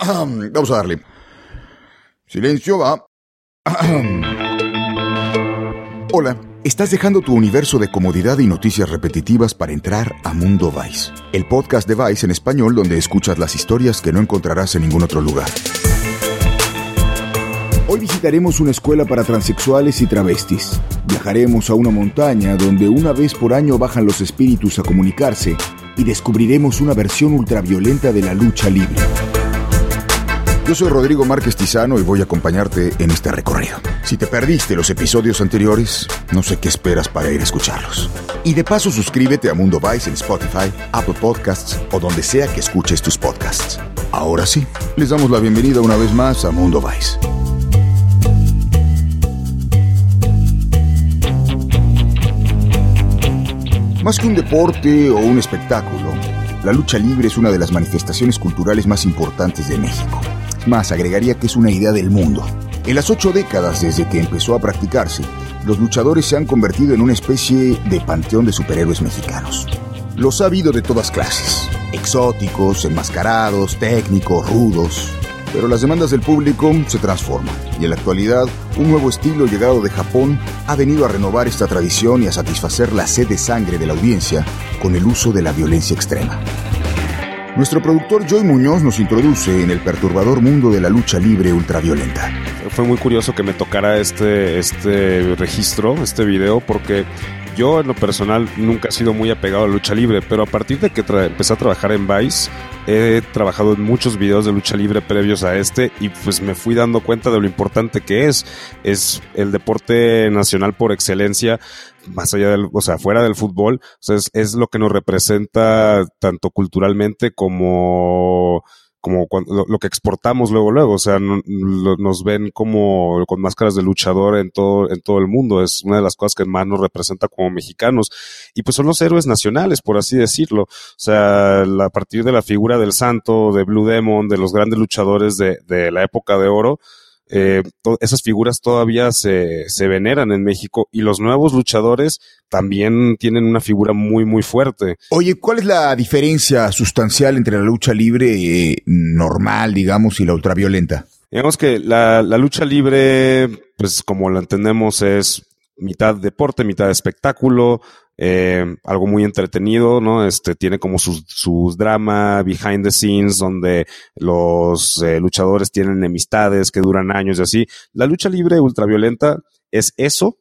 Vamos a darle. Silencio, va. Hola, estás dejando tu universo de comodidad y noticias repetitivas para entrar a Mundo Vice, el podcast de Vice en español donde escuchas las historias que no encontrarás en ningún otro lugar. Hoy visitaremos una escuela para transexuales y travestis. Viajaremos a una montaña donde una vez por año bajan los espíritus a comunicarse y descubriremos una versión ultraviolenta de la lucha libre. Yo soy Rodrigo Márquez Tizano y voy a acompañarte en este recorrido. Si te perdiste los episodios anteriores, no sé qué esperas para ir a escucharlos. Y de paso suscríbete a Mundo Vice en Spotify, Apple Podcasts o donde sea que escuches tus podcasts. Ahora sí, les damos la bienvenida una vez más a Mundo Vice. Más que un deporte o un espectáculo, la lucha libre es una de las manifestaciones culturales más importantes de México. Más, agregaría que es una idea del mundo. En las ocho décadas desde que empezó a practicarse, los luchadores se han convertido en una especie de panteón de superhéroes mexicanos. Los ha habido de todas clases, exóticos, enmascarados, técnicos, rudos, pero las demandas del público se transforman y en la actualidad un nuevo estilo llegado de Japón ha venido a renovar esta tradición y a satisfacer la sed de sangre de la audiencia con el uso de la violencia extrema. Nuestro productor Joy Muñoz nos introduce en el perturbador mundo de la lucha libre ultraviolenta. Fue muy curioso que me tocara este, este registro, este video, porque yo en lo personal nunca he sido muy apegado a lucha libre, pero a partir de que empecé a trabajar en Vice, he trabajado en muchos videos de lucha libre previos a este y pues me fui dando cuenta de lo importante que es. Es el deporte nacional por excelencia, más allá del, o sea, fuera del fútbol. Es, lo que nos representa tanto culturalmente como como cuando, lo, que exportamos luego luego, o sea, nos ven como con máscaras de luchador en todo en todo el mundo, es una de las cosas que más nos representa como mexicanos. Y pues son los héroes nacionales, por así decirlo, o sea, a partir de la figura del santo, de Blue Demon, de los grandes luchadores de la época de oro, eh, esas figuras todavía se, se veneran en México y los nuevos luchadores también tienen una figura muy, muy fuerte. Oye, ¿cuál es la diferencia sustancial entre la lucha libre eh, normal, digamos, y la ultraviolenta? Digamos que la, la lucha libre, pues como la entendemos, es mitad deporte, mitad espectáculo, eh, algo muy entretenido, ¿no? Este tiene como sus, sus drama behind the scenes donde los eh, luchadores tienen enemistades que duran años y así. La lucha libre ultraviolenta es eso,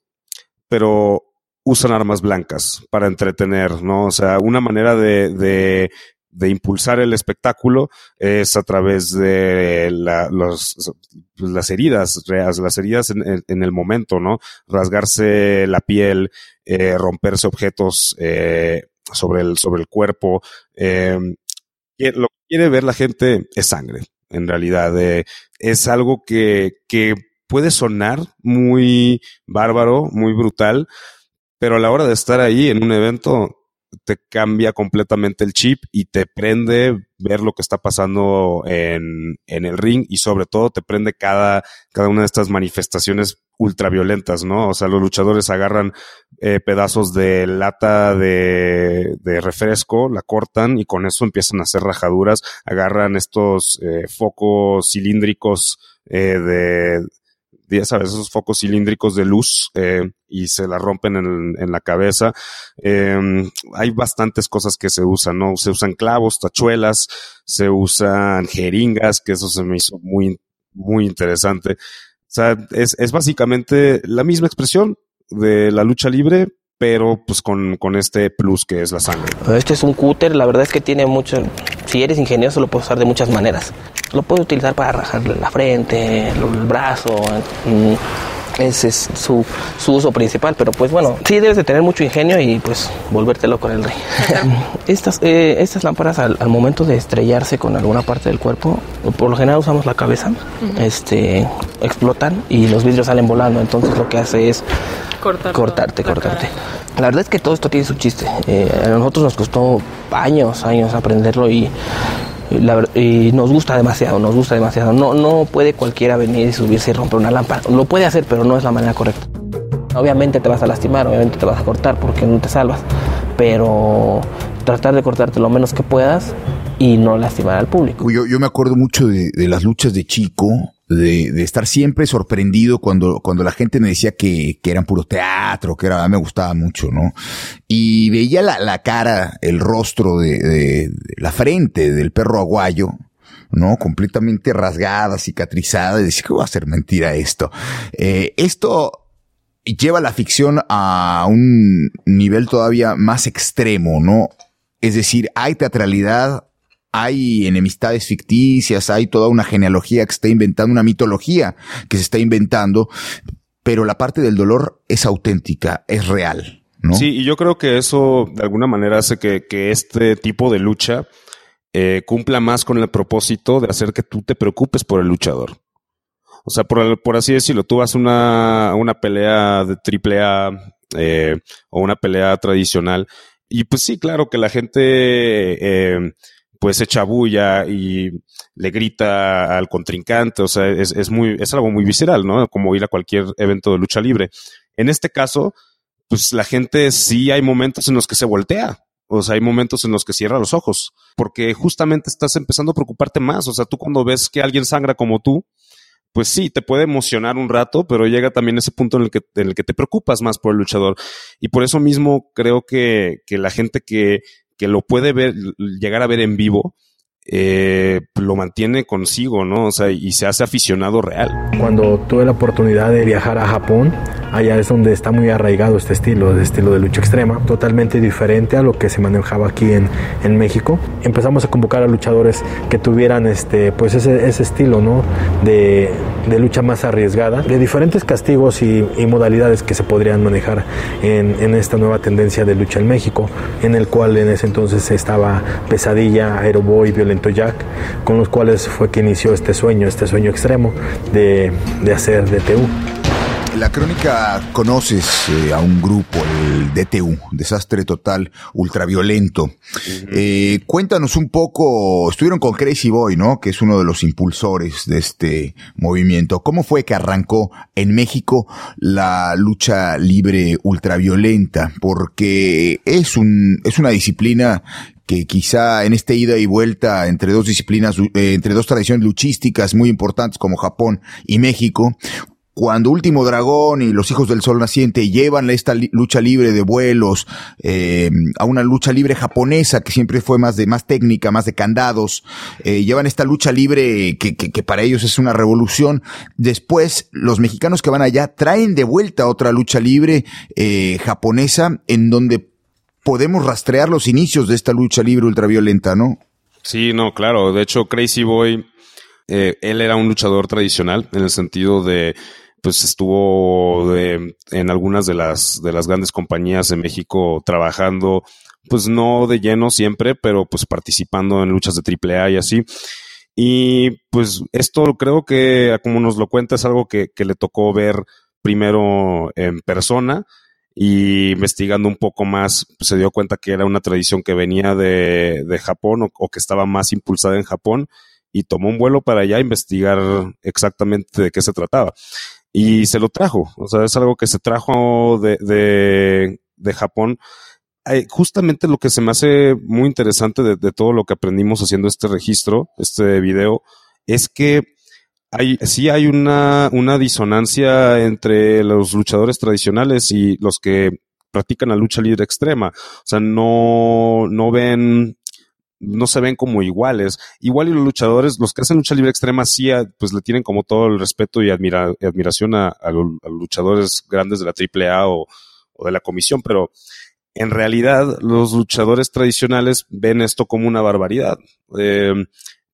pero usan armas blancas para entretener, ¿no? O sea, una manera de, de de impulsar el espectáculo es a través de la, los, las heridas, las heridas en, el momento, ¿no? Rasgarse la piel, eh, romperse objetos eh, sobre, el, sobre el cuerpo. Eh, lo que quiere ver la gente es sangre, en realidad. Eh, es algo que, que puede sonar muy bárbaro, muy brutal, pero a la hora de estar ahí en un evento, te cambia completamente el chip y te prende ver lo que está pasando en, en el ring y sobre todo te prende cada, cada una de estas manifestaciones ultraviolentas, ¿no? O sea, los luchadores agarran eh, pedazos de lata de, refresco, la cortan y con eso empiezan a hacer rajaduras, agarran estos eh, focos cilíndricos eh, de, ya sabes, esos focos cilíndricos de luz eh, y se la rompen en, en la cabeza. Eh, hay bastantes cosas que se usan, ¿no? Se usan clavos, tachuelas, se usan jeringas, que eso se me hizo muy, muy interesante. O sea, es, es básicamente la misma expresión de la lucha libre, pero pues con, con, este plus que es la sangre. Este es un cúter, la verdad es que tiene mucho, si eres ingenioso lo puedes usar de muchas maneras. Lo puedes utilizar para rajarle la frente, el brazo, ese es su, su, uso principal, pero pues bueno, sí debes de tener mucho ingenio y pues volvértelo con el rey. estas, eh, estas lámparas al, al, momento de estrellarse con alguna parte del cuerpo, por lo general usamos la cabeza, uh -huh. este, explotan y los vidrios salen volando, entonces lo que hace es Cortar cortarte, cortarte. La verdad es que todo esto tiene su chiste. Eh, a nosotros nos costó años, años aprenderlo y, y, nos gusta demasiado, nos gusta demasiado. No, no puede cualquiera venir y subirse y romper una lámpara. Lo puede hacer, pero no es la manera correcta. Obviamente te vas a lastimar, obviamente te vas a cortar porque no te salvas, pero tratar de cortarte lo menos que puedas y no lastimar al público. Yo, yo me acuerdo mucho de las luchas de chico, de, de, estar siempre sorprendido cuando, cuando la gente me decía que, que eran puro teatro, que era, me gustaba mucho, ¿no? Y veía la, la cara, el rostro de, de, la frente del perro aguayo, ¿no? Completamente rasgada, cicatrizada, y decía, ¿qué va a ser mentira esto? Eh, esto lleva la ficción a un nivel todavía más extremo, ¿no? Es decir, hay teatralidad, hay enemistades ficticias, hay toda una genealogía que se está inventando, una mitología que se está inventando, pero la parte del dolor es auténtica, es real. ¿no? Sí, y yo creo que eso de alguna manera hace que, este tipo de lucha eh, cumpla más con el propósito de hacer que tú te preocupes por el luchador. O sea, por, por así decirlo, tú vas a una, una pelea de triple A eh, o una pelea tradicional y pues sí, claro que la gente eh, pues echa bulla y le grita al contrincante, o sea, es, es, muy, es algo muy visceral, ¿no? Como ir a cualquier evento de lucha libre. En este caso, pues la gente sí hay momentos en los que se voltea. O sea, hay momentos en los que cierra los ojos, porque justamente estás empezando a preocuparte más. O sea, tú cuando ves que alguien sangra como tú, pues sí, te puede emocionar un rato, pero llega también ese punto en el que, en el que te preocupas más por el luchador. Y por eso mismo creo que, que la gente que, que lo puede ver, llegar a ver en vivo, eh, lo mantiene consigo, ¿no? O sea, y se hace aficionado real. Cuando tuve la oportunidad de viajar a Japón, allá es donde está muy arraigado este estilo, de estilo de lucha extrema, totalmente diferente a lo que se manejaba aquí en, en México. Empezamos a convocar a luchadores que tuvieran este, pues ese, ese estilo, ¿no? De, de, lucha más arriesgada, de diferentes castigos y, y modalidades que se podrían manejar en, en, esta nueva tendencia de lucha en México, en el cual en ese entonces estaba Pesadilla, Aeroboy, Violento Jack, con los cuales fue que inició este sueño, este sueño extremo de, de hacer DTU. La crónica conoces eh, a un grupo, el DTU, Desastre Total Ultraviolento. Uh -huh. eh, cuéntanos un poco, estuvieron con Crazy Boy, ¿no? Que es uno de los impulsores de este movimiento. ¿Cómo fue que arrancó en México la lucha libre ultraviolenta? Porque es un, es una disciplina que quizá en esta ida y vuelta entre dos disciplinas, eh, entre dos tradiciones luchísticas muy importantes como Japón y México, cuando Último Dragón y los Hijos del Sol Naciente llevan esta lucha libre de vuelos eh, a una lucha libre japonesa que siempre fue más de más técnica, más de candados, eh, llevan esta lucha libre que, que, que, para ellos es una revolución. Después, los mexicanos que van allá traen de vuelta otra lucha libre eh, japonesa en donde podemos rastrear los inicios de esta lucha libre ultraviolenta, ¿no? Sí, no, claro. De hecho, Crazy Boy, él era un luchador tradicional en el sentido de pues estuvo de, en algunas de las, de las grandes compañías de México trabajando, pues no de lleno siempre, pero pues participando en luchas de AAA y así. Y pues esto creo que, como nos lo cuenta, es algo que, que le tocó ver primero en persona y investigando un poco más pues, se dio cuenta que era una tradición que venía de, de Japón o, o, que estaba más impulsada en Japón y tomó un vuelo para allá a investigar exactamente de qué se trataba y se lo trajo. O sea, es algo que se trajo de, de, Japón. Justamente lo que se me hace muy interesante de, de, todo lo que aprendimos haciendo este registro, este video, es que hay, sí hay una, una disonancia entre los luchadores tradicionales y los que practican la lucha libre extrema. O sea, no, no ven no se ven como iguales. Igual y los luchadores, los que hacen lucha libre extrema, sí, pues le tienen como todo el respeto y admira, admiración a, los, luchadores grandes de la AAA o, o de la comisión, pero en realidad los luchadores tradicionales ven esto como una barbaridad. Eh,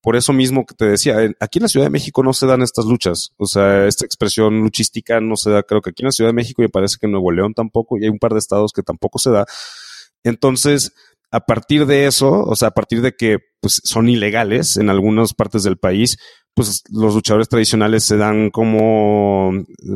por eso mismo que te decía, aquí en la Ciudad de México no se dan estas luchas. O sea, esta expresión luchística no se da, creo que aquí en la Ciudad de México me parece que en Nuevo León tampoco, y hay un par de estados que tampoco se da. Entonces, a partir de eso, o sea, a partir de que pues, son ilegales en algunas partes del país, pues los luchadores tradicionales se dan como,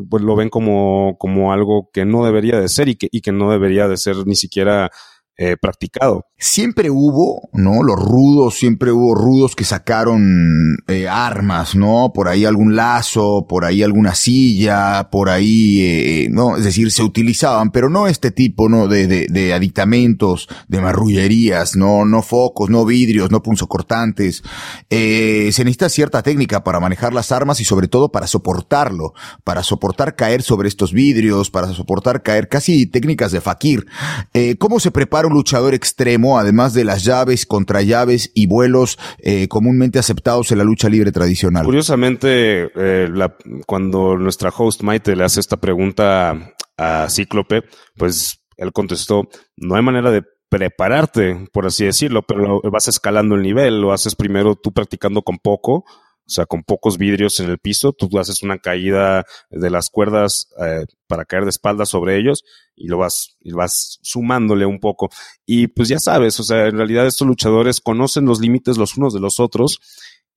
pues lo ven como, como algo que no debería de ser y que, y que no debería de ser ni siquiera eh, practicado. Siempre hubo, ¿no? Los rudos, siempre hubo rudos que sacaron eh, armas, ¿no? Por ahí algún lazo, por ahí alguna silla, por ahí, eh, ¿no? Es decir, se utilizaban, pero no este tipo, ¿no? De, de, de aditamentos, de marrullerías, ¿no? No focos, no vidrios, no punzocortantes. Eh, se necesita cierta técnica para manejar las armas y sobre todo para soportarlo, para soportar caer sobre estos vidrios, para soportar caer casi técnicas de fakir. ¿Cómo se prepara luchador extremo, además de las llaves, contra llaves y vuelos eh, comúnmente aceptados en la lucha libre tradicional? Curiosamente, eh, cuando nuestra host Maite le hace esta pregunta a Cíclope, pues él contestó, no hay manera de prepararte, por así decirlo, pero vas escalando el nivel, lo haces primero tú practicando con poco, o sea, con pocos vidrios en el piso, tú haces una caída de las cuerdas eh, para caer de espaldas sobre ellos y lo vas, y vas sumándole un poco. Y pues ya sabes, o sea, en realidad estos luchadores conocen los límites los unos de los otros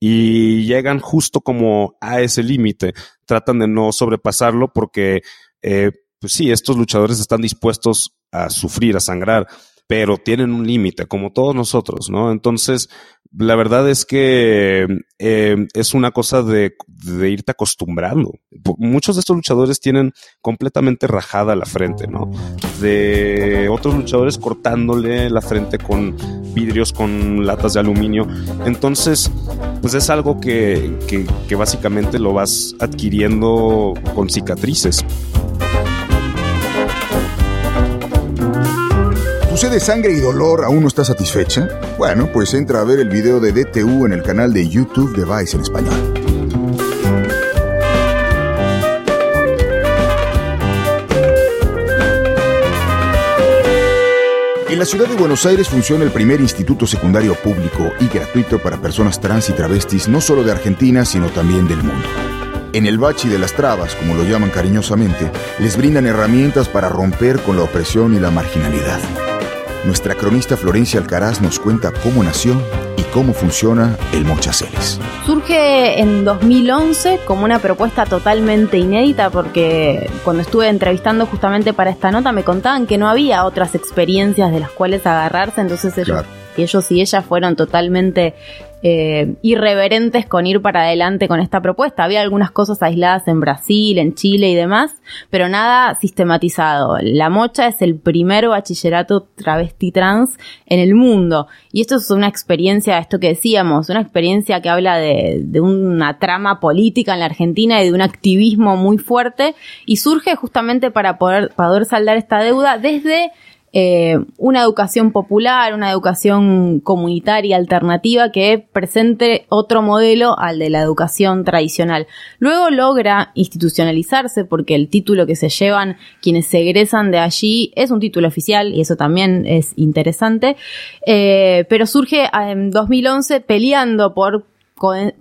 y llegan justo como a ese límite. Tratan de no sobrepasarlo porque, eh, pues sí, estos luchadores están dispuestos a sufrir, a sangrar, pero tienen un límite, como todos nosotros, ¿no? Entonces, la verdad es que eh, es una cosa de, de, irte acostumbrando. Muchos de estos luchadores tienen completamente rajada la frente, ¿no? De otros luchadores cortándole la frente con vidrios, con latas de aluminio. Entonces, pues es algo que, que, que básicamente lo vas adquiriendo con cicatrices. De sangre y dolor aún no está satisfecha? Bueno, pues entra a ver el video de DTU en el canal de YouTube de Vice en español. En la ciudad de Buenos Aires funciona el primer instituto secundario público y gratuito para personas trans y travestis no solo de Argentina, sino también del mundo. En el Bachi de las Trabas, como lo llaman cariñosamente, les brindan herramientas para romper con la opresión y la marginalidad. Nuestra cronista Florencia Alcaraz nos cuenta cómo nació y cómo funciona el Mochaceles. Surge en 2011 como una propuesta totalmente inédita porque cuando estuve entrevistando justamente para esta nota me contaban que no había otras experiencias de las cuales agarrarse, entonces ellos, claro. Ellos y ellas fueron totalmente eh, irreverentes con ir para adelante con esta propuesta. Había algunas cosas aisladas en Brasil, en Chile y demás, pero nada sistematizado. La Mocha es el primer bachillerato travesti trans en el mundo. Y esto es una experiencia, esto que decíamos, una experiencia que habla de, una trama política en la Argentina y de un activismo muy fuerte y surge justamente para poder saldar esta deuda desde eh, una educación popular, una educación comunitaria alternativa que presente otro modelo al de la educación tradicional. Luego logra institucionalizarse porque el título que se llevan quienes se egresan de allí es un título oficial y eso también es interesante, eh, pero surge en 2011 peleando por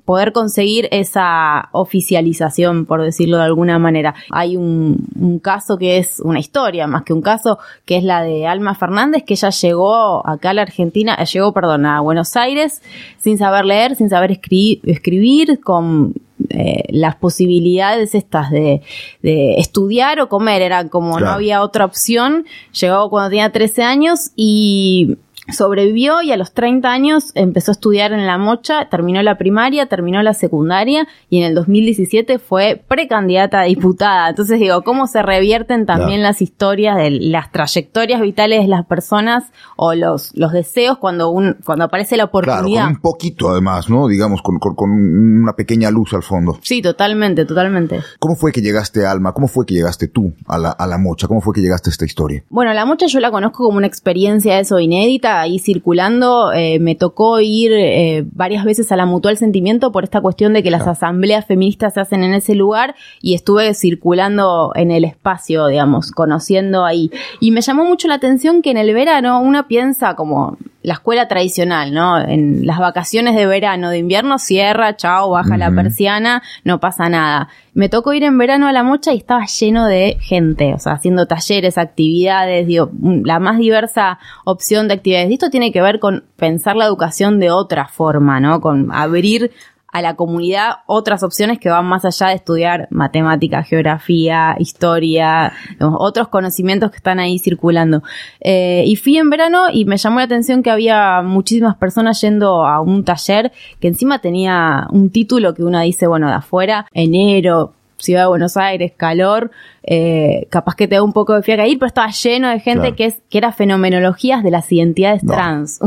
poder conseguir esa oficialización, por decirlo de alguna manera. Hay un, un, caso que es una historia, más que un caso, que es la de Alma Fernández, que ella llegó acá a la Argentina, eh, llegó, perdón, a Buenos Aires sin saber leer, sin saber escribir, escribir con eh, las posibilidades estas de, de, estudiar o comer, era como claro. no había otra opción. Llegó cuando tenía 13 años y sobrevivió y a los 30 años empezó a estudiar en La Mocha, terminó la primaria, terminó la secundaria y en el 2017 fue precandidata a diputada. Entonces digo, ¿cómo se revierten también las historias de las trayectorias vitales de las personas o los, los deseos cuando un, cuando aparece la oportunidad? Claro, con un poquito además, ¿no? Digamos, con, con, con, una pequeña luz al fondo. Sí, totalmente, totalmente. ¿Cómo fue que llegaste, Alma? ¿Cómo fue que llegaste tú a la, a la Mocha? ¿Cómo fue que llegaste a esta historia? Bueno, La Mocha yo la conozco como una experiencia eso inédita ahí circulando, eh, me tocó ir eh, varias veces a la Mutual Sentimiento por esta cuestión de que las asambleas feministas se hacen en ese lugar y estuve circulando en el espacio, digamos, conociendo ahí. Y me llamó mucho la atención que en el verano uno piensa como la escuela tradicional, ¿no? En las vacaciones de verano, de invierno cierra, chao, baja uh -huh. la persiana, no pasa nada. Me tocó ir en verano a la mocha y estaba lleno de gente, o sea, haciendo talleres, actividades, digo, la más diversa opción de actividades. Y esto tiene que ver con pensar la educación de otra forma, ¿no? Con abrir a la comunidad otras opciones que van más allá de estudiar matemática, geografía, historia, otros conocimientos que están ahí circulando. Eh, y fui en verano y me llamó la atención que había muchísimas personas yendo a un taller que encima tenía un título que uno dice, bueno, de afuera, enero, Ciudad de Buenos Aires, calor, eh, capaz que te da un poco de fiaca ir, pero estaba lleno de gente que, es, que era fenomenologías de las identidades trans.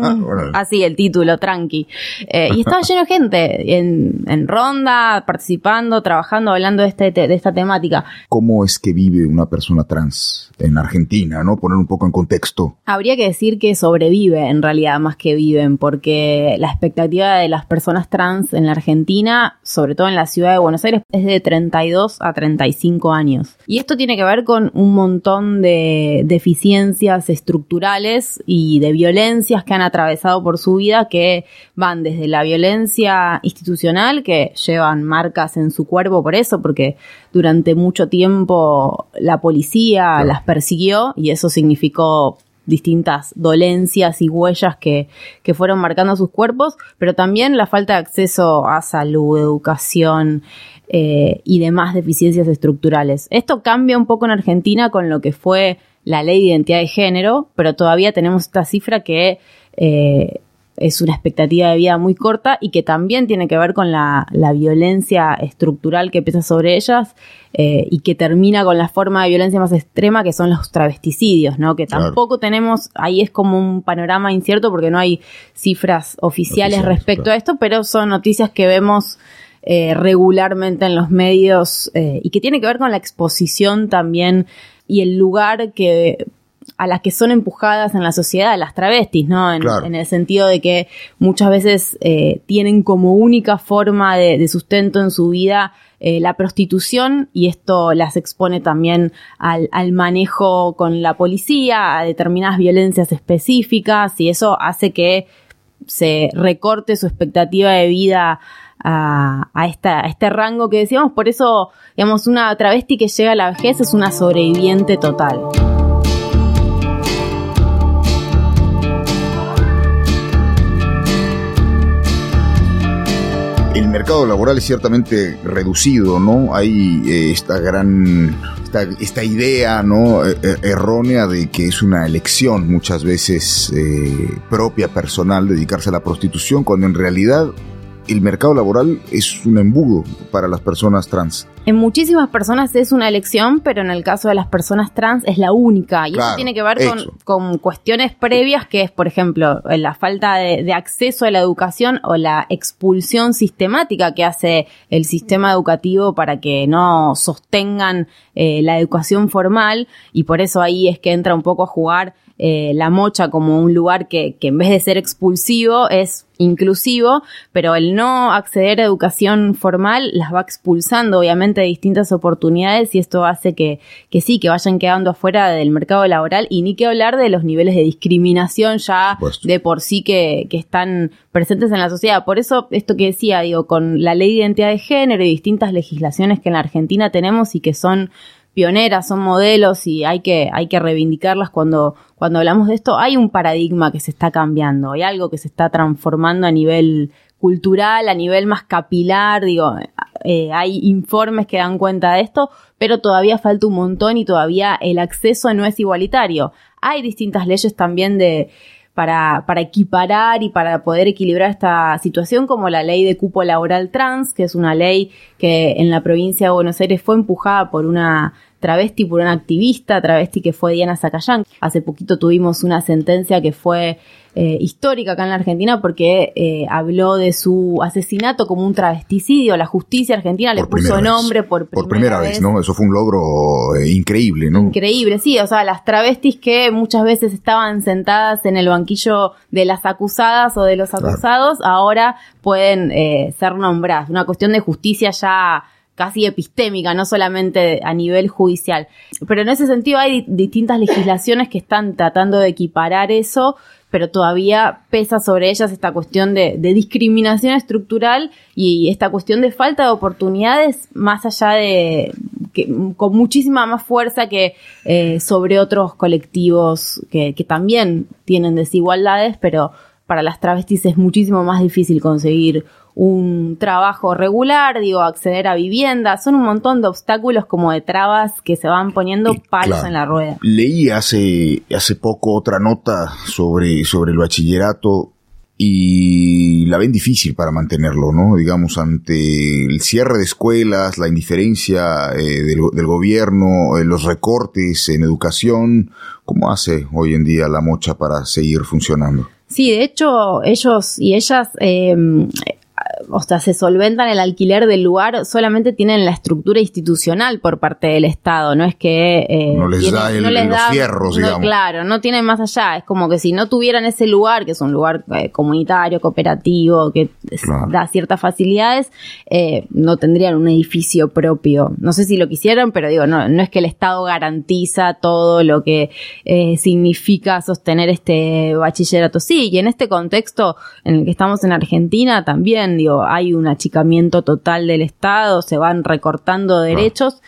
Así el título, tranqui. Eh, y estaba lleno de gente en, en, ronda, participando, trabajando, hablando de, este, de esta temática. ¿Cómo es que vive una persona trans en Argentina? ¿no? Poner un poco en contexto. Habría que decir que sobrevive en realidad más que viven, porque la expectativa de las personas trans en la Argentina, sobre todo en la ciudad de Buenos Aires, es de 32 a 35 años. Y esto tiene que ver con un montón de deficiencias estructurales y de violencias que han atravesado por su vida que van desde la violencia institucional, que llevan marcas en su cuerpo por eso, porque durante mucho tiempo la policía las persiguió y eso significó distintas dolencias y huellas que, que, fueron marcando sus cuerpos, pero también la falta de acceso a salud, educación, eh, y demás deficiencias estructurales. Esto cambia un poco en Argentina con lo que fue la ley de identidad de género, pero todavía tenemos esta cifra que eh, es una expectativa de vida muy corta y que también tiene que ver con la, violencia estructural que pesa sobre ellas eh, y que termina con la forma de violencia más extrema que son los travesticidios, ¿no? Que tampoco tenemos, ahí es como un panorama incierto porque no hay cifras oficiales, respecto a esto, pero son noticias que vemos eh, regularmente en los medios eh, y que tiene que ver con la exposición también y el lugar que a las que son empujadas en la sociedad las travestis, ¿no? En, el sentido de que muchas veces eh, tienen como única forma de, sustento en su vida la prostitución y esto las expone también al, al, manejo con la policía, a determinadas violencias específicas y eso hace que se recorte su expectativa de vida a, esta, este rango que decíamos. Por eso, digamos, una travesti que llega a la vejez es una sobreviviente total. El mercado laboral es ciertamente reducido, ¿no? Hay eh, esta gran esta, idea no e, e, errónea de que es una elección muchas veces eh, propia personal dedicarse a la prostitución cuando en realidad el mercado laboral es un embudo para las personas trans. En muchísimas personas es una elección, pero en el caso de las personas trans es la única. Y eso tiene que ver con, cuestiones previas, que es, por ejemplo, la falta de, acceso a la educación o la expulsión sistemática que hace el sistema educativo para que no sostengan eh, la educación formal. Y por eso ahí es que entra un poco a jugar eh, la mocha como un lugar que, que en vez de ser expulsivo es inclusivo, pero el no acceder a educación formal las va expulsando obviamente de distintas oportunidades y esto hace que, que sí, que vayan quedando afuera del mercado laboral y ni que hablar de los niveles de discriminación ya de por sí que, que están presentes en la sociedad. Por eso, esto que decía, digo, con la ley de identidad de género y distintas legislaciones que en la Argentina tenemos y que son pioneras, son modelos y hay que, hay que reivindicarlas cuando, cuando hablamos de esto. Hay un paradigma que se está cambiando, hay algo que se está transformando a nivel cultural, a nivel más capilar, digo, eh, hay informes que dan cuenta de esto, pero todavía falta un montón y todavía el acceso no es igualitario. Hay distintas leyes también de, para, para equiparar y para poder equilibrar esta situación, como la ley de cupo laboral trans, que es una ley que en la provincia de Buenos Aires fue empujada por una travesti, por una activista travesti que fue Diana Zacayán. Hace poquito tuvimos una sentencia que fue eh, histórica acá en la Argentina porque eh, habló de su asesinato como un travesticidio. La justicia argentina le puso nombre por primera, por primera vez. ¿no? Eso fue un logro eh, increíble, ¿no? Increíble, sí. O sea, las travestis que muchas veces estaban sentadas en el banquillo de las acusadas o de los acusados, ahora pueden ser nombradas. Una cuestión de justicia ya casi epistémica, no solamente a nivel judicial. Pero en ese sentido hay distintas legislaciones que están tratando de equiparar eso, pero todavía pesa sobre ellas esta cuestión de, discriminación estructural y esta cuestión de falta de oportunidades más allá de que, con muchísima más fuerza que eh, sobre otros colectivos que, que también tienen desigualdades, pero para las travestis es muchísimo más difícil conseguir un trabajo regular, digo, acceder a vivienda, son un montón de obstáculos como de trabas que se van poniendo palos en la rueda. Leí hace, hace poco otra nota sobre, sobre el bachillerato y la ven difícil para mantenerlo, ¿no? Digamos, ante el cierre de escuelas, la indiferencia eh, del, gobierno, eh, los recortes en educación, ¿cómo hace hoy en día la mocha para seguir funcionando? Sí, de hecho, ellos y ellas eh, o sea, se solventan el alquiler del lugar, solamente tienen la estructura institucional por parte del Estado, no es que... Eh, no les da el, los fierros, digamos. Claro, no tienen más allá, es como que si no tuvieran ese lugar, que es un lugar eh, comunitario, cooperativo, que da ciertas facilidades, eh, no tendrían un edificio propio. No sé si lo quisieron, pero digo, no, no es que el Estado garantiza todo lo que significa sostener este bachillerato. Sí, y en este contexto en el que estamos en Argentina también, digo, hay un achicamiento total del Estado, se van recortando derechos.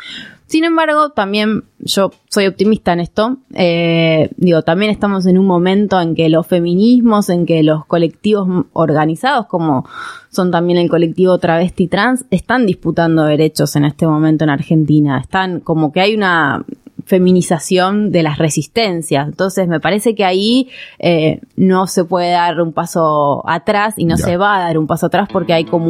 Sin embargo, también yo soy optimista en esto. Eh, digo, también estamos en un momento en que los feminismos, en que los colectivos organizados, como son también el colectivo travesti trans, están disputando derechos en este momento en Argentina. Están como que hay una feminización de las resistencias. Entonces me parece que ahí eh, no se puede dar un paso atrás y no se va a dar un paso atrás porque hay como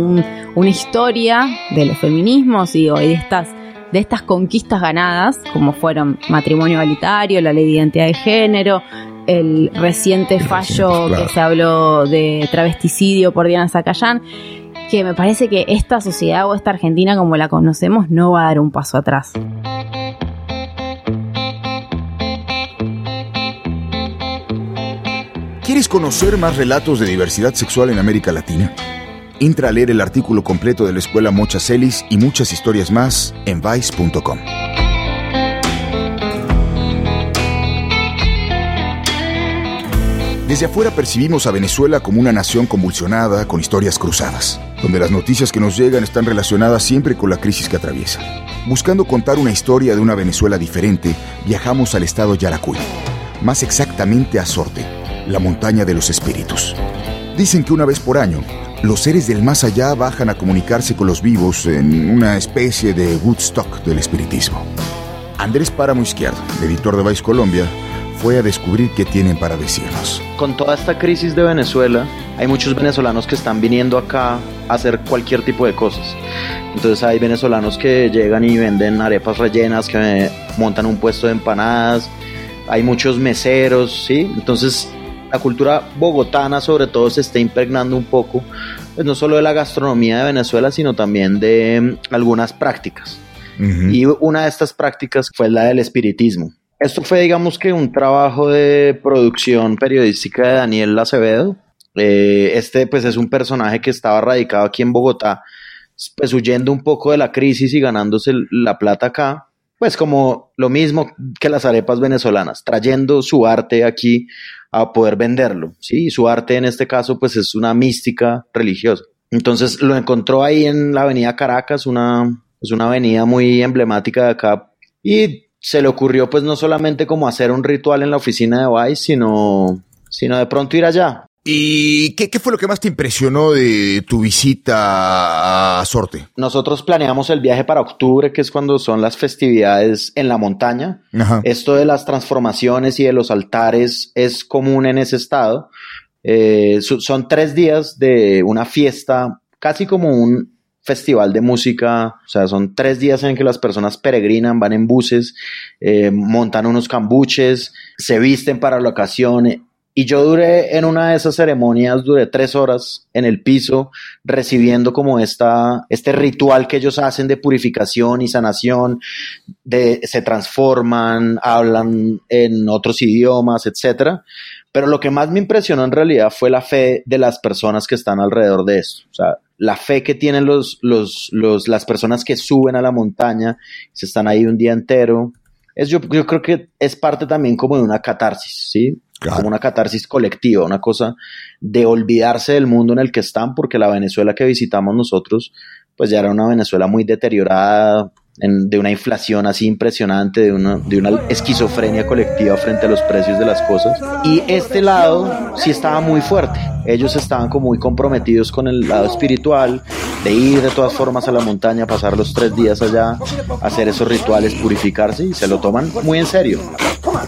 una historia de los feminismos y, de estas de estas conquistas ganadas, como fueron matrimonio igualitario, la ley de identidad de género, el reciente fallo que se habló de travesticidio por Diana Zacayán, que me parece que esta sociedad o esta Argentina como la conocemos no va a dar un paso atrás. ¿Quieres conocer más relatos de diversidad sexual en América Latina? Entra a leer el artículo completo de la Escuela Mocha Celis y muchas historias más en vice.com. Desde afuera percibimos a Venezuela como una nación convulsionada con historias cruzadas, donde las noticias que nos llegan están relacionadas siempre con la crisis que atraviesa. Buscando contar una historia de una Venezuela diferente, viajamos al estado Yaracuy, más exactamente a Sorte, la montaña de los espíritus. Dicen que una vez por año, los seres del más allá bajan a comunicarse con los vivos en una especie de Woodstock del espiritismo. Andrés Páramo Izquierdo, editor de Vice Colombia, fue a descubrir qué tienen para decirnos. Con toda esta crisis de Venezuela, hay muchos venezolanos que están viniendo acá a hacer cualquier tipo de cosas. Entonces hay venezolanos que llegan y venden arepas rellenas, que montan un puesto de empanadas, hay muchos meseros, ¿sí? Entonces la cultura bogotana sobre todo se está impregnando un poco, pues no solo de la gastronomía de Venezuela, sino también de mm, algunas prácticas. Y una de estas prácticas fue la del espiritismo. Esto fue, digamos que, un trabajo de producción periodística de Daniel Acevedo. Eh, este, pues, es un personaje que estaba radicado aquí en Bogotá, pues, huyendo un poco de la crisis y ganándose la plata acá pues como lo mismo que las arepas venezolanas, trayendo su arte aquí a poder venderlo, ¿sí? Su arte en este caso pues es una mística religiosa. Entonces lo encontró ahí en la avenida Caracas, una, es una avenida muy emblemática de acá, y se le ocurrió pues no solamente como hacer un ritual en la oficina de Vice, sino, sino de pronto ir allá, ¿Y qué, fue lo que más te impresionó de tu visita a Sorte? Nosotros planeamos el viaje para octubre, que es cuando son las festividades en la montaña. Esto de las transformaciones y de los altares es común en ese estado. Eh, son tres días de una fiesta, casi como un festival de música, o sea, son tres días en que las personas peregrinan, van en buses, eh, montan unos cambuches, se visten para la ocasión, y yo duré en una de esas ceremonias, duré tres horas en el piso recibiendo como esta, este ritual que ellos hacen de purificación y sanación, de, se transforman, hablan en otros idiomas, etc. Pero lo que más me impresionó en realidad fue la fe de las personas que están alrededor de esto. O sea, la fe que tienen los, los, los, las personas que suben a la montaña, se están ahí un día entero. Es, yo, yo creo que es parte también como de una catarsis, ¿sí? Como una catarsis colectiva, una cosa de olvidarse del mundo en el que están, porque la Venezuela que visitamos nosotros, pues ya era una Venezuela muy deteriorada, de una inflación así impresionante, de una, de una esquizofrenia colectiva frente a los precios de las cosas. Y este lado sí estaba muy fuerte. Ellos estaban como muy comprometidos con el lado espiritual, de ir de todas formas a la montaña, pasar los tres días allá, hacer esos rituales, purificarse y se lo toman muy en serio.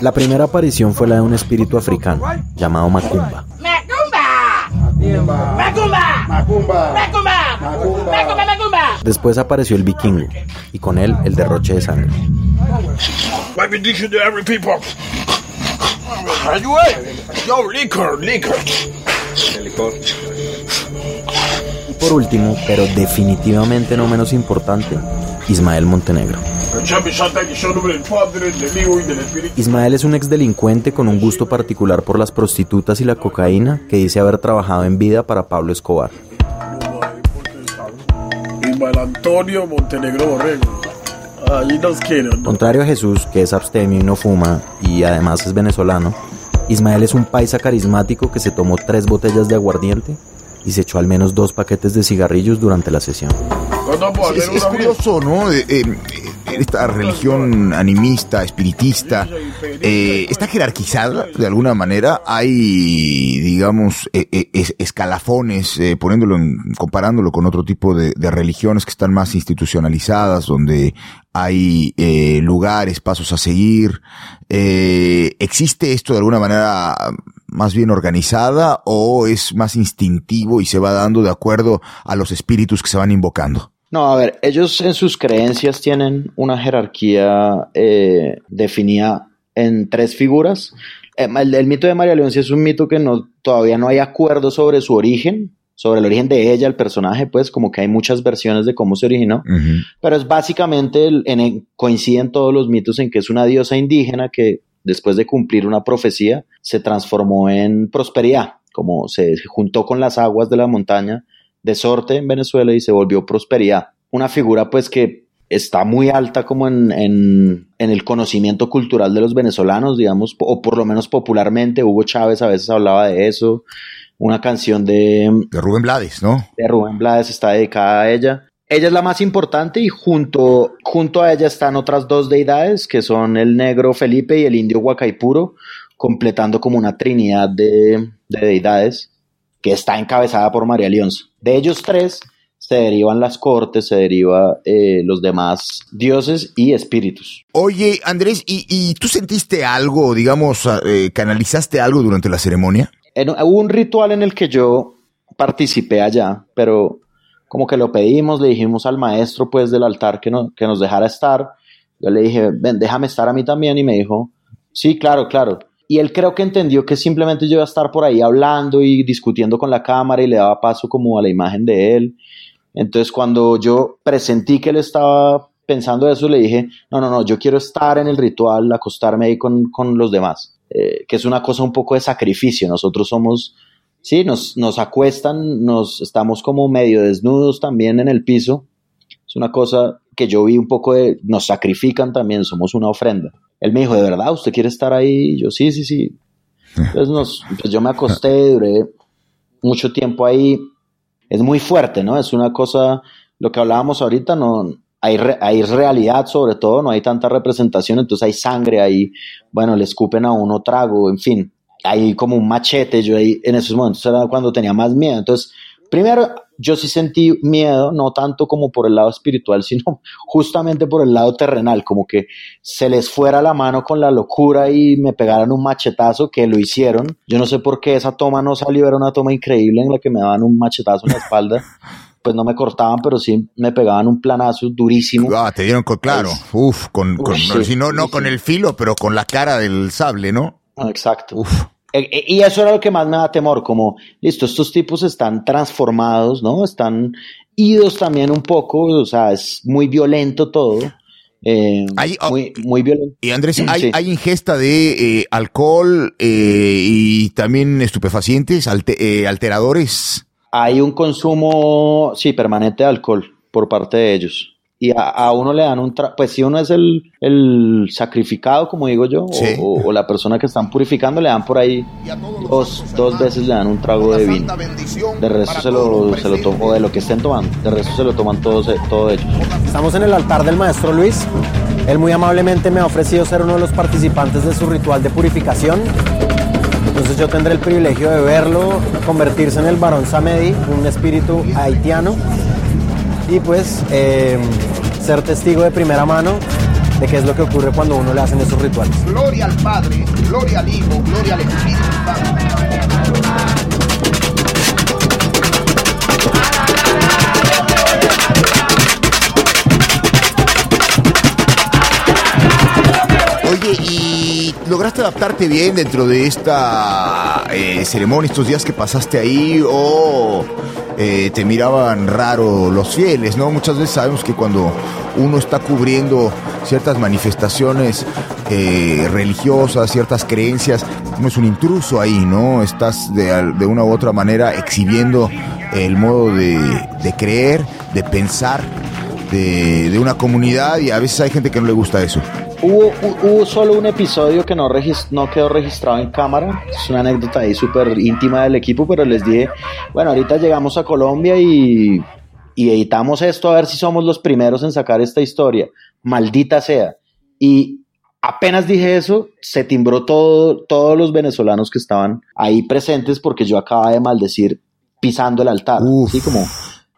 La primera aparición fue la de un espíritu africano llamado Macumba. Macumba. Macumba. Macumba. Macumba. Macumba. Después apareció el vikingo y con él el derroche de sangre. Y por último, pero definitivamente no menos importante, Ismael Montenegro. Ismael es un ex delincuente con un gusto particular por las prostitutas y la cocaína que dice haber trabajado en vida para Pablo Escobar. Ismael Antonio Montenegro Borrego. nos quieren. Contrario a Jesús, que es abstemio y no fuma, y además es venezolano, Ismael es un paisa carismático que se tomó tres botellas de aguardiente y se echó al menos dos paquetes de cigarrillos durante la sesión. Es, curioso, ¿no? Eh, esta religión animista, espiritista, eh, está jerarquizada de alguna manera. Hay, digamos, eh, eh, escalafones, poniéndolo en, comparándolo con otro tipo de, religiones que están más institucionalizadas, donde hay lugares, pasos a seguir. ¿Existe esto de alguna manera más bien organizada o es más instintivo y se va dando de acuerdo a los espíritus que se van invocando? No, a ver, ellos en sus creencias tienen una jerarquía eh, definida en tres figuras. Eh, el, mito de María Leoncia es un mito que no, todavía no hay acuerdo sobre su origen, sobre el origen de ella, el personaje, pues como que hay muchas versiones de cómo se originó, pero es básicamente, en, coinciden todos los mitos en que es una diosa indígena que después de cumplir una profecía se transformó en prosperidad, como se juntó con las aguas de la montaña de sorte en Venezuela y se volvió prosperidad. Una figura pues que está muy alta como en, en, el conocimiento cultural de los venezolanos, digamos, o por lo menos popularmente. Hugo Chávez a veces hablaba de eso. Una canción de... De Rubén Blades, ¿no? De Rubén Blades está dedicada a ella. Ella es la más importante y junto, junto a ella están otras dos deidades que son el negro Felipe y el indio Huacaipuro, completando como una trinidad de, de deidades que está encabezada por María Leonza. De ellos tres se derivan las cortes, se derivan eh, los demás dioses y espíritus. Oye, Andrés, ¿y, tú sentiste algo, digamos, eh, canalizaste algo durante la ceremonia? hubo un ritual en el que yo participé allá, pero como que lo pedimos, le dijimos al maestro pues del altar que, no, que nos dejara estar. Yo le dije, ven, déjame estar a mí también y me dijo, sí, claro, claro. Y él creo que entendió que simplemente yo iba a estar por ahí hablando y discutiendo con la cámara y le daba paso como a la imagen de él. Entonces cuando yo presentí que él estaba pensando eso, le dije, no, no, no, yo quiero estar en el ritual, acostarme ahí con, con los demás, eh, que es una cosa un poco de sacrificio. Nosotros somos, sí, nos, nos acuestan, nos estamos como medio desnudos también en el piso. Es una cosa que yo vi un poco de, nos sacrifican también, somos una ofrenda. Él me dijo, ¿de verdad usted quiere estar ahí? yo, sí, sí, sí. Entonces nos, pues yo me acosté, duré mucho tiempo ahí. Es muy fuerte, ¿no? Es una cosa, lo que hablábamos ahorita, no, hay, hay realidad sobre todo, no hay tanta representación, entonces hay sangre ahí, bueno, le escupen a uno trago, en fin, hay como un machete, yo ahí en esos momentos era cuando tenía más miedo, entonces primero yo sí sentí miedo, no tanto como por el lado espiritual, sino justamente por el lado terrenal, como que se les fuera la mano con la locura y me pegaran un machetazo, que lo hicieron. Yo no sé por qué esa toma no salió, era una toma increíble en la que me daban un machetazo en la espalda. pues no me cortaban, pero sí me pegaban un planazo durísimo. Ah, te dieron con, claro, uf, con, con no, no, con el filo, pero con la cara del sable, ¿no? Exacto. Uf. Eh, eh, y eso era lo que más me da temor, como, listo, estos tipos están transformados, ¿no? Están idos también un poco, o sea, es muy violento todo. Eh, oh, muy, muy, violento. Y Andrés, ¿hay, ¿hay ingesta de alcohol y también estupefacientes, alteradores? Hay un consumo, sí, permanente de alcohol por parte de ellos. Y a, uno le dan un trago, pues si uno es el, el sacrificado, como digo yo, o, la persona que están purificando, le dan por ahí dos, dos veces le dan un trago de vino. De resto se lo, se lo toman, o de lo que estén tomando, de resto se lo toman todos, todos ellos. Estamos en el altar del maestro Luis. Él muy amablemente me ha ofrecido ser uno de los participantes de su ritual de purificación. Entonces yo tendré el privilegio de verlo convertirse en el varón Samedi, un espíritu haitiano, y pues eh, ser testigo de primera mano de qué es lo que ocurre cuando uno le hacen esos rituales. Gloria al Padre, gloria al Hijo, gloria al Espíritu Santo. Oye, ¿y lograste adaptarte bien dentro de esta eh, ceremonia, estos días que pasaste ahí? ¿O eh, te miraban raro los fieles, no? Muchas veces sabemos que cuando uno está cubriendo ciertas manifestaciones eh, religiosas, ciertas creencias, uno es un intruso ahí, ¿no? Estás de, de una u otra manera exhibiendo el modo de, de creer, de pensar de, de una comunidad y a veces hay gente que no le gusta eso. Hubo, solo un episodio que no, no quedó registrado en cámara. Es una anécdota ahí súper íntima del equipo, pero les dije, bueno, ahorita llegamos a Colombia y, y editamos esto a ver si somos los primeros en sacar esta historia. Maldita sea. Y apenas dije eso, se timbró todo, todos los venezolanos que estaban ahí presentes porque yo acababa de maldecir pisando el altar. Así como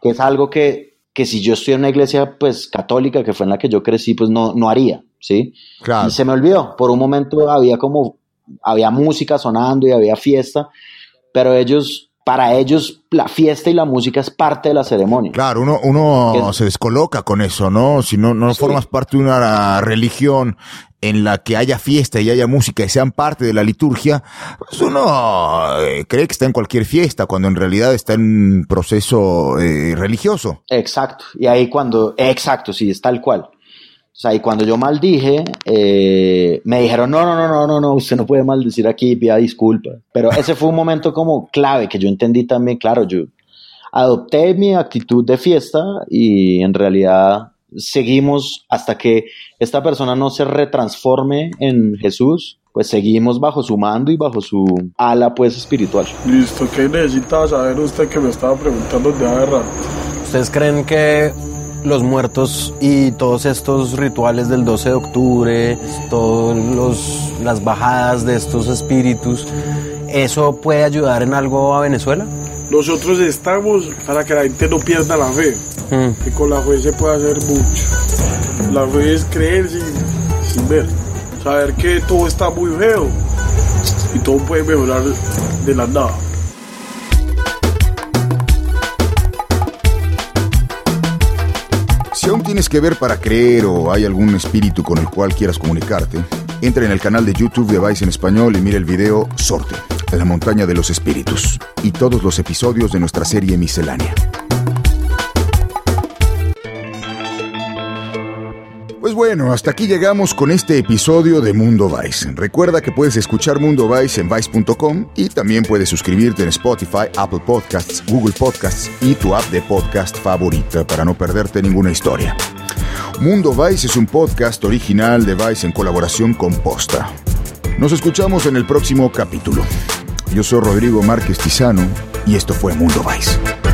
que es algo que, que si yo estoy en una iglesia pues católica, que fue en la que yo crecí, pues no, no haría. ¿sí? Y se me olvidó, por un momento había como, había música sonando y había fiesta, pero ellos, para ellos la fiesta y la música es parte de la ceremonia. Claro, uno, uno se descoloca con eso, ¿no? Si no, no formas parte de una religión en la que haya fiesta y haya música y sean parte de la liturgia, pues uno eh, cree que está en cualquier fiesta cuando en realidad está en un proceso eh, religioso. Exacto, y ahí cuando, exacto, sí, es tal cual. O sea, y cuando yo maldije, eh, me dijeron, no, no, no, no, no, no, usted no puede maldecir aquí, pida disculpas. Pero ese fue un momento como clave que yo entendí también, claro, yo adopté mi actitud de fiesta y en realidad seguimos hasta que esta persona no se retransforme en Jesús, pues seguimos bajo su mando y bajo su ala pues espiritual. Listo, ¿qué necesita saber usted que me estaba preguntando de hace ¿Ustedes creen que los muertos y todos estos rituales del 12 de octubre, todas las bajadas de estos espíritus, ¿eso puede ayudar en algo a Venezuela? Nosotros estamos para que la gente no pierda la fe, mm. que con la fe se puede hacer mucho. La fe es creer sin, sin ver, saber que todo está muy feo y todo puede mejorar de la nada. Si aún tienes que ver para creer o hay algún espíritu con el cual quieras comunicarte, entra en el canal de YouTube de Vice en español y mira el video Sorte, la montaña de los espíritus, y todos los episodios de nuestra serie miscelánea. Bueno, hasta aquí llegamos con este episodio de Mundo Vice. Recuerda que puedes escuchar Mundo Vice en vice.com y también puedes suscribirte en Spotify, Apple Podcasts, Google Podcasts y tu app de podcast favorita para no perderte ninguna historia. Mundo Vice es un podcast original de Vice en colaboración con Posta. Nos escuchamos en el próximo capítulo. Yo soy Rodrigo Márquez Tizano y esto fue Mundo Vice.